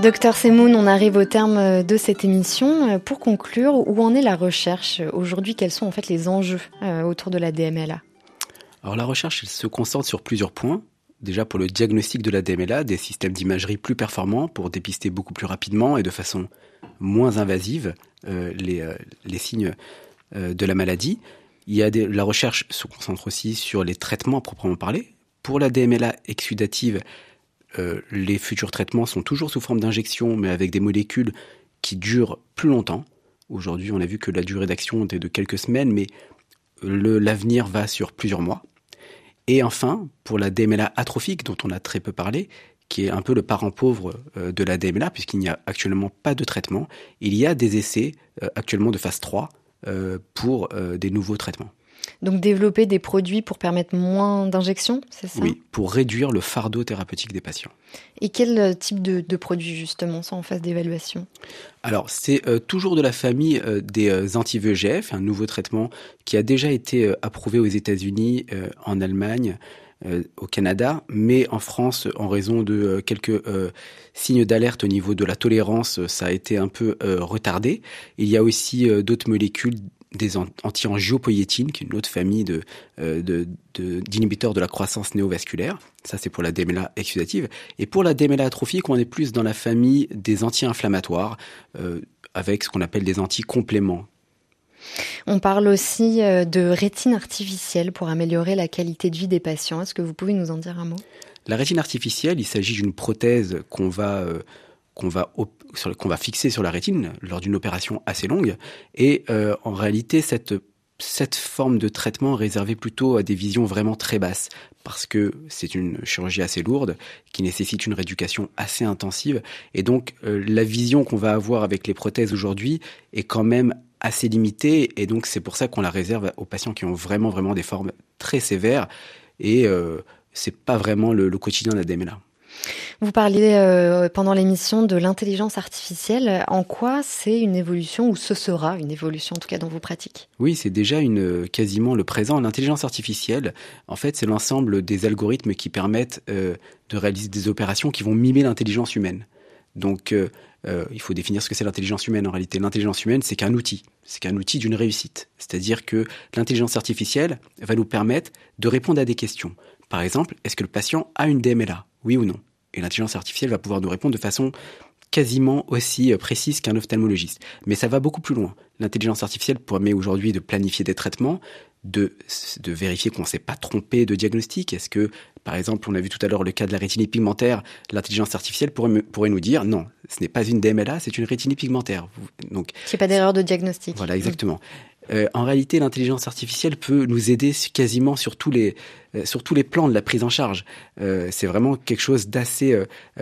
Docteur Semoun, on arrive au terme de cette émission. Pour conclure, où en est la recherche aujourd'hui? Quels sont en fait les enjeux euh, autour de la DMLA Alors la recherche elle se concentre sur plusieurs points. Déjà pour le diagnostic de la DMLA, des systèmes d'imagerie plus performants pour dépister beaucoup plus rapidement et de façon moins invasive euh, les, euh, signes de la maladie. Il y a la recherche se concentre aussi sur les traitements à proprement parler. Pour la DMLA exudative, euh, les futurs traitements sont toujours sous forme d'injection, mais avec des molécules qui durent plus longtemps. Aujourd'hui, on a vu que la durée d'action était de quelques semaines, mais l'avenir va sur plusieurs mois. Et enfin, pour la DMLA atrophique, dont on a très peu parlé, qui est un peu le parent pauvre euh, de la DMLA, puisqu'il n'y a actuellement pas de traitement, il y a des essais euh, actuellement de phase 3 euh, pour euh, des nouveaux traitements. Donc développer des produits pour permettre moins d'injections, c'est ça? Oui, pour réduire le fardeau thérapeutique des patients. Et quel euh, type de, produits justement sont en phase d'évaluation? Alors c'est toujours de la famille des anti-VEGF, un nouveau traitement qui a déjà été approuvé aux États-Unis, en Allemagne, au Canada, mais en France, en raison de quelques signes d'alerte au niveau de la tolérance, ça a été un peu retardé. Il y a aussi d'autres molécules des anti-angiopoïétines, qui est une autre famille de, d'inhibiteurs de, la croissance néovasculaire. Ça, c'est pour la DMLA exudative. Et pour la DMLA atrophique, on est plus dans la famille des anti-inflammatoires, avec ce qu'on appelle des anti-compléments on parle aussi euh, de rétine artificielle pour améliorer la qualité de vie des patients. Est-ce que vous pouvez nous en dire un mot? La rétine artificielle, il s'agit d'une prothèse qu'on va euh, qu'on va qu'on va fixer sur la rétine lors d'une opération assez longue. Et euh, en réalité, cette cette forme de traitement réservée plutôt à des visions vraiment très basses, parce que c'est une chirurgie assez lourde, qui nécessite une rééducation assez intensive, et donc la vision qu'on va avoir avec les prothèses aujourd'hui est quand même assez limitée et donc c'est pour ça qu'on la réserve aux patients qui ont vraiment vraiment des formes très sévères et euh, c'est pas vraiment le, quotidien de la DMLA. Vous parliez euh, pendant l'émission de l'intelligence artificielle. En quoi c'est une évolution ou ce sera une évolution en tout cas dans vos pratiques? Oui, c'est déjà une quasiment le présent. L'intelligence artificielle, en fait, c'est l'ensemble des algorithmes qui permettent euh, de réaliser des opérations qui vont mimer l'intelligence humaine. Donc euh, il faut définir ce que c'est l'intelligence humaine. En réalité, l'intelligence humaine, c'est qu'un outil. C'est qu'un outil d'une réussite. C'est-à-dire que l'intelligence artificielle va nous permettre de répondre à des questions. Par exemple, est-ce que le patient a une DMLA Oui ou non? Et l'intelligence artificielle va pouvoir nous répondre de façon quasiment aussi euh, précise qu'un ophtalmologiste. Mais ça va beaucoup plus loin. L'intelligence artificielle permet aujourd'hui de planifier des traitements, de, de vérifier qu'on ne s'est pas trompé de diagnostic. Est-ce que, par exemple, on a vu tout à l'heure le cas de la rétinée pigmentaire, l'intelligence artificielle pourrait, pourrait nous dire non, ce n'est pas une DMLA, c'est une rétinée pigmentaire. Donc, c'est pas d'erreur de diagnostic. Voilà, exactement. Euh, en réalité, l'intelligence artificielle peut nous aider quasiment sur tous les euh, sur tous les plans de la prise en charge. Euh, c'est vraiment quelque chose d'assez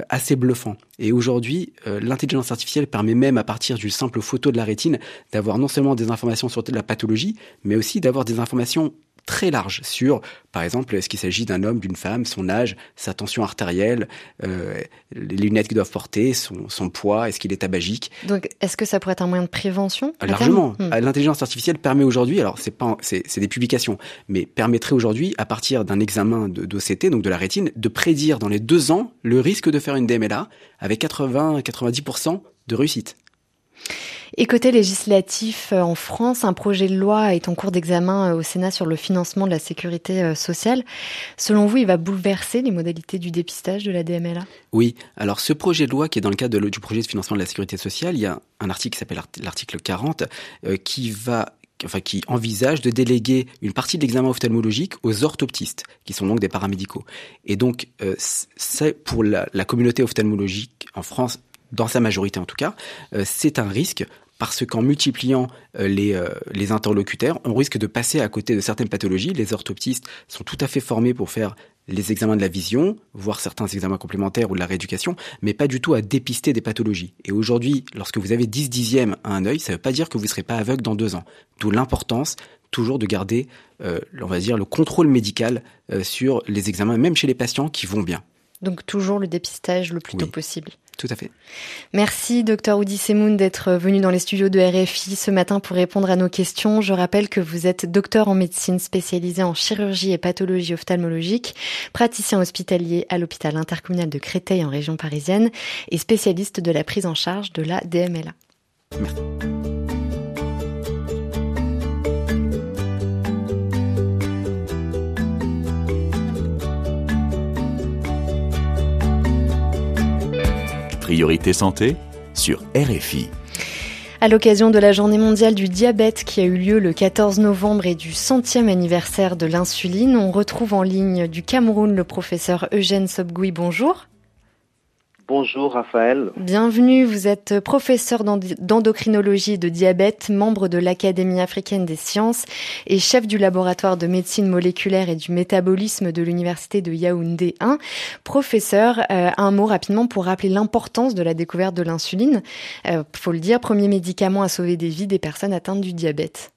assez bluffant. Et aujourd'hui, l'intelligence artificielle permet même à partir d'une simple photo de la rétine d'avoir non seulement des informations sur la pathologie, mais aussi d'avoir des informations très large sur, par exemple, est-ce qu'il s'agit d'un homme, d'une femme, son âge, sa tension artérielle, euh, les lunettes qu'il doivent porter, son, son poids, est-ce qu'il est tabagique? Donc, est-ce que ça pourrait être un moyen de prévention Largement. Hmm. L'intelligence artificielle permet aujourd'hui, alors c'est pas, c'est des publications, mais permettrait aujourd'hui, à partir d'un examen d'OCT, donc de la rétine, de prédire dans les deux ans le risque de faire une DMLA avec 80-90% de réussite. Et côté législatif, euh, en France, un projet de loi est en cours d'examen euh, au Sénat sur le financement de la sécurité euh, sociale. Selon vous, il va bouleverser les modalités du dépistage de la DMLA Oui. Alors, ce projet de loi, qui est dans le cadre du projet de financement de la sécurité sociale, il y a un article qui s'appelle l'article 40, qui va enfin qui envisage de déléguer une partie de l'examen ophtalmologique aux orthoptistes, qui sont donc des paramédicaux. Et donc, pour la, communauté ophtalmologique en France, dans sa majorité en tout cas, c'est un risque parce qu'en multipliant euh, les, euh, les interlocuteurs, on risque de passer à côté de certaines pathologies. Les orthoptistes sont tout à fait formés pour faire les examens de la vision, voire certains examens complémentaires ou de la rééducation, mais pas du tout à dépister des pathologies. Et aujourd'hui, lorsque vous avez 10 dixièmes à un œil, ça ne veut pas dire que vous ne serez pas aveugle dans deux ans. D'où l'importance toujours de garder, euh, on va dire, le contrôle médical sur les examens, même chez les patients qui vont bien. Donc toujours le dépistage le plus tôt possible. Tout à fait. Merci, docteur Oudi Semoun, d'être venu dans les studios de RFI ce matin pour répondre à nos questions. Je rappelle que vous êtes docteur en médecine spécialisé en chirurgie et pathologie ophtalmologique, praticien hospitalier à l'hôpital intercommunal de Créteil en région parisienne et spécialiste de la prise en charge de la DMLA. Merci. Priorité santé sur RFI. À l'occasion de la journée mondiale du diabète qui a eu lieu le 14 novembre et du centième anniversaire de l'insuline, on retrouve en ligne du Cameroun le professeur Eugène Sobgoui. Bonjour. Bonjour Raphaël. Bienvenue, vous êtes professeur d'endocrinologie et de diabète, membre de l'Académie africaine des sciences et chef du laboratoire de médecine moléculaire et du métabolisme de l'Université de Yaoundé 1. Professeur, euh, un mot rapidement pour rappeler l'importance de la découverte de l'insuline. Euh, faut le dire, premier médicament à sauver des vies des personnes atteintes du diabète.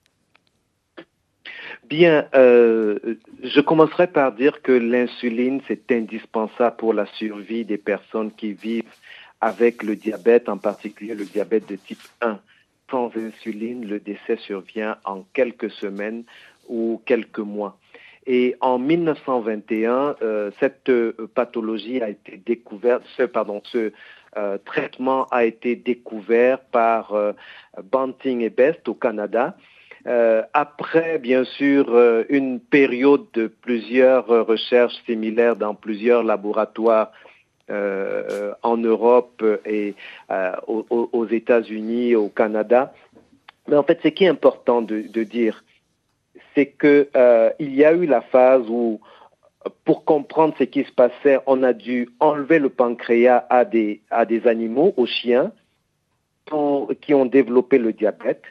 Bien, euh, je commencerai par dire que l'insuline, c'est indispensable pour la survie des personnes qui vivent avec le diabète, en particulier le diabète de type 1. Sans insuline, le décès survient en quelques semaines ou quelques mois. Et en 1921, euh, cette euh, pathologie a été découverte, ce, pardon, ce traitement a été découvert par Banting et Best au Canada. Après, bien sûr, une période de plusieurs recherches similaires dans plusieurs laboratoires en Europe et aux, États-Unis, au Canada. Mais en fait, ce qui est important de, dire, c'est qu'il euh, y a eu la phase où, pour comprendre ce qui se passait, on a dû enlever le pancréas à des animaux, aux chiens, qui ont développé le diabète.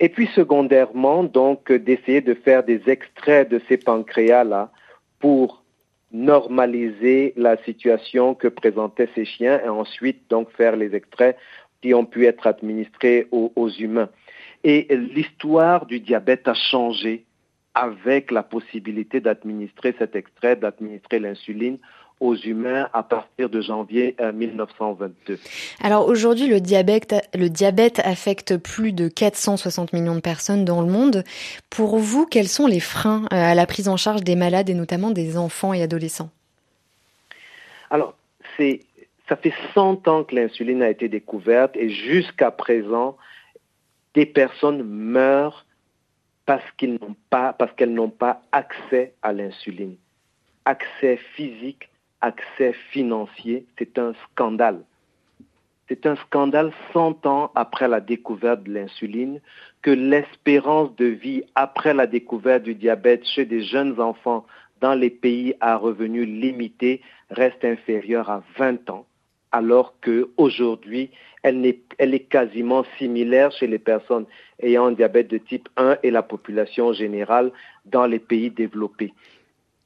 Et puis secondairement, donc, d'essayer de faire des extraits de ces pancréas-là pour normaliser la situation que présentaient ces chiens et ensuite donc faire les extraits qui ont pu être administrés aux humains. Et l'histoire du diabète a changé avec la possibilité d'administrer cet extrait, d'administrer l'insuline aux humains à partir de janvier 1922. Euh, Alors aujourd'hui, le diabète, le diabète affecte plus de 460 millions de personnes dans le monde. Pour vous, quels sont les freins euh, à la prise en charge des malades et notamment des enfants et adolescents? Alors, c'est, ça fait 100 ans que l'insuline a été découverte et jusqu'à présent, des personnes meurent parce qu'ils n'ont pas, parce qu'elles n'ont pas accès à l'insuline. Accès physique, accès financier, c'est un scandale. C'est un scandale 100 ans après la découverte de l'insuline que l'espérance de vie après la découverte du diabète chez des jeunes enfants dans les pays à revenus limités reste inférieure à 20 ans alors qu'aujourd'hui, elle, est, elle est quasiment similaire chez les personnes ayant un diabète de type 1 et la population générale dans les pays développés.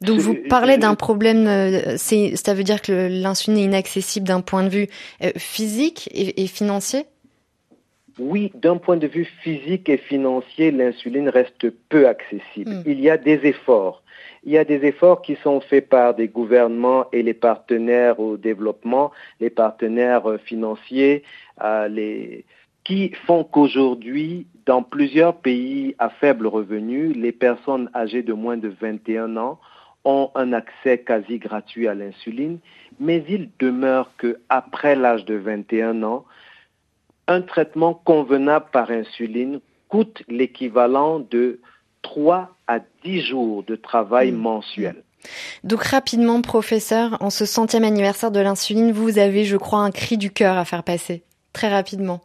Donc vous parlez d'un problème, euh, ça veut dire que l'insuline est inaccessible d'un point de vue euh, physique et, financier? Oui, d'un point de vue physique et financier, l'insuline reste peu accessible. Hmm. Il y a des efforts il y a des efforts qui sont faits par des gouvernements et les partenaires au développement, les partenaires euh, financiers, euh, les, qui font qu'aujourd'hui, dans plusieurs pays à faible revenu, les personnes âgées de moins de 21 ans ont un accès quasi gratuit à l'insuline, mais il demeure qu'après l'âge de 21 ans, un traitement convenable par insuline coûte l'équivalent de 3 à 10 jours de travail mmh. mensuel. Donc rapidement, professeur, en ce centième anniversaire de l'insuline, vous avez, je crois, un cri du cœur à faire passer. Très rapidement.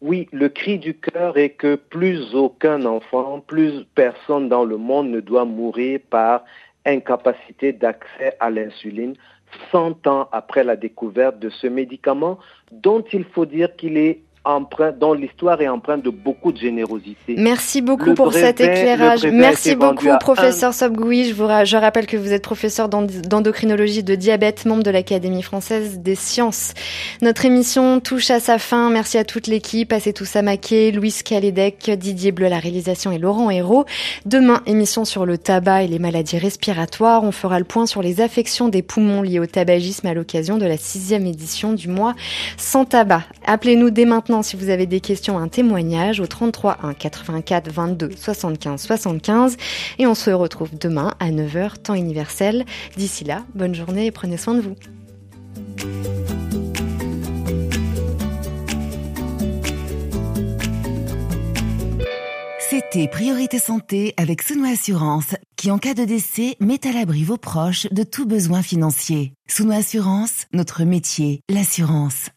Oui, le cri du cœur est que plus aucun enfant, plus personne dans le monde ne doit mourir par incapacité d'accès à l'insuline 100 ans après la découverte de ce médicament dont il faut dire qu'il est dont l'histoire est empreinte de beaucoup de générosité. Merci beaucoup pour cet éclairage. Merci beaucoup, professeur Sobgoui. Je, vous je rappelle que vous êtes professeur d'endocrinologie de diabète, membre de l'Académie française des sciences. Notre émission touche à sa fin. Merci à toute l'équipe, à tout Samaké, Louis Calédec, Didier Bleu, la réalisation et Laurent Hérault. Demain, émission sur le tabac et les maladies respiratoires. On fera le point sur les affections des poumons liées au tabagisme à l'occasion de la sixième édition du mois sans tabac. Appelez-nous dès si vous avez des questions, un témoignage au 33 1 84 22 75 75 et on se retrouve demain à 9h temps universel. D'ici là, bonne journée et prenez soin de vous. C'était Priorité Santé avec Souno Assurance, qui en cas de décès met à l'abri vos proches de tout besoin financier. Souno Assurance, notre métier, l'assurance.